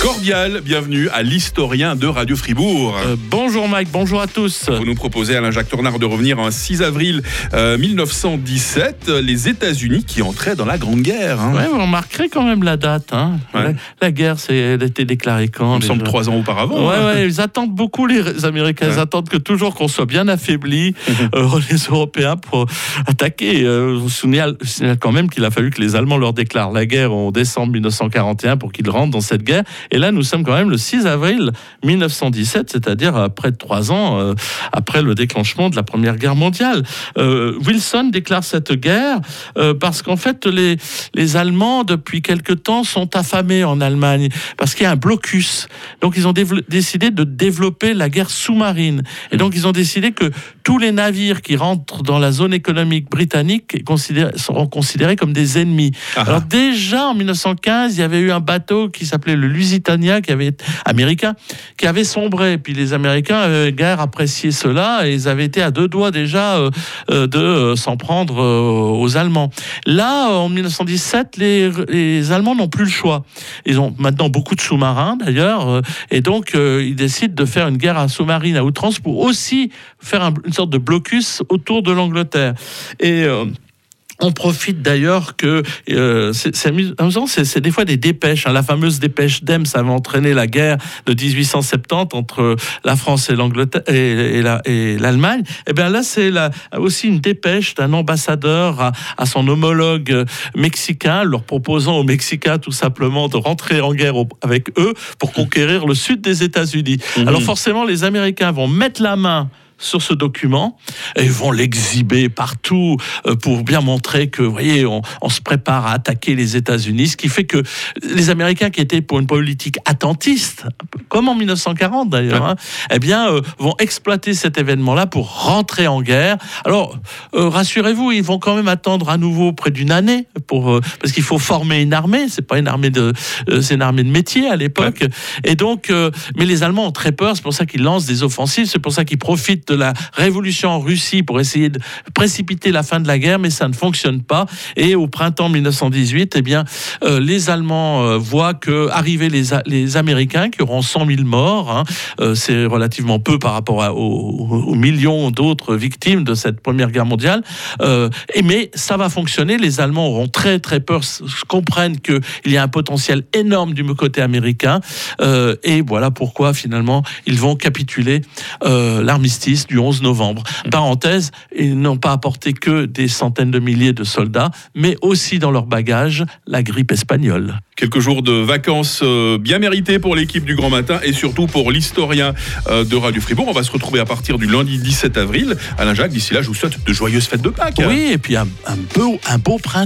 Cordial, bienvenue à l'historien de Radio Fribourg. Euh, bonjour Mike, bonjour à tous. Vous nous proposez, Alain-Jacques Tornard, de revenir en 6 avril euh, 1917, les États-Unis qui entraient dans la Grande Guerre. hein. Ouais, vous remarquerez quand même la date. hein. Ouais. La, la guerre, c'est, elle a été déclarée quand Il me semble trois ans auparavant. Ouais, hein. ouais, ils attendent beaucoup, les Américains. Ils attendent que toujours qu'on soit bien affaiblis, euh, les Européens, pour attaquer. Euh, je vous signale quand même qu'il a fallu que les Allemands leur déclarent la guerre en décembre 1941 pour qu'ils rentrent dans cette guerre. Et là, nous sommes quand même le 6 avril 1917, c'est-à-dire à près de trois ans euh, après le déclenchement de la Première Guerre mondiale. Euh, Wilson déclare cette guerre euh, parce qu'en fait, les, les Allemands, depuis quelque temps, sont affamés en Allemagne parce qu'il y a un blocus. Donc, ils ont décidé de développer la guerre sous-marine. Et donc, ils ont décidé que tous les navires qui rentrent dans la zone économique britannique seront considérés comme des ennemis. Ah, Alors, déjà en 1915, il y avait eu un bateau qui s'appelait le Lusitania, qui avait américain, qui avait sombré. Puis les Américains avaient guère apprécié cela et ils avaient été à deux doigts déjà euh, euh, de euh, s'en prendre euh, aux Allemands. Là, en 1917, les, les Allemands n'ont plus le choix. Ils ont maintenant beaucoup de sous-marins d'ailleurs, et donc ils décident de faire une guerre à sous-marine à outrance pour aussi faire un- une sorte de blocus autour de l'Angleterre. Et euh, on profite d'ailleurs que euh, c'est amusant, c'est des fois des dépêches. hein. La fameuse dépêche d'Ems avait entraîné la guerre de 1870 entre la France et l'Angleterre et, et la- et l'Allemagne. Et bien là, c'est aussi une dépêche d'un ambassadeur à, à son homologue euh, mexicain, leur proposant aux Mexicains tout simplement de rentrer en guerre au- avec eux pour conquérir le sud des États-Unis. Mhm. Alors forcément, les Américains vont mettre la main sur ce document et ils vont l'exhiber partout euh, pour bien montrer que, vous voyez, on, on se prépare à attaquer les États-Unis, ce qui fait que les Américains qui étaient pour une politique attentiste, comme en 1940 d'ailleurs, hein, eh bien, euh, vont exploiter cet événement-là pour rentrer en guerre. Alors, euh, rassurez-vous, ils vont quand même attendre à nouveau près d'une année pour euh, parce qu'il faut former une armée. C'est pas une armée de, c'est une armée de métier à l'époque. Et donc, mais les Allemands ont très peur. C'est pour ça qu'ils lancent des offensives. C'est pour ça qu'ils profitent de la révolution en Russie pour essayer de précipiter la fin de la guerre, mais ça ne fonctionne pas. Et au printemps 1918, eh bien, euh, les Allemands euh, voient que arriver les, Américains qui auront 100 000 morts. hein, euh, c'est relativement peu par rapport aux, millions d'autres victimes de cette première guerre mondiale. Et mais ça va fonctionner. Les Allemands auront très très peur, comprennent qu'il y a un potentiel énorme du côté américain. Et voilà pourquoi finalement ils vont capituler euh, du 11 novembre. Parenthèse, ils n'ont pas apporté que des centaines de milliers de soldats, mais aussi dans leur bagage la grippe espagnole. Quelques jours de vacances euh, bien méritées pour l'équipe du Grand Matin et surtout pour l'historien euh, de Radio Fribourg. On va se retrouver à partir du lundi 17 avril. Alain-Jacques, d'ici là, je vous souhaite de joyeuses fêtes de Pâques. Oui, et puis un, un beau, un beau printemps.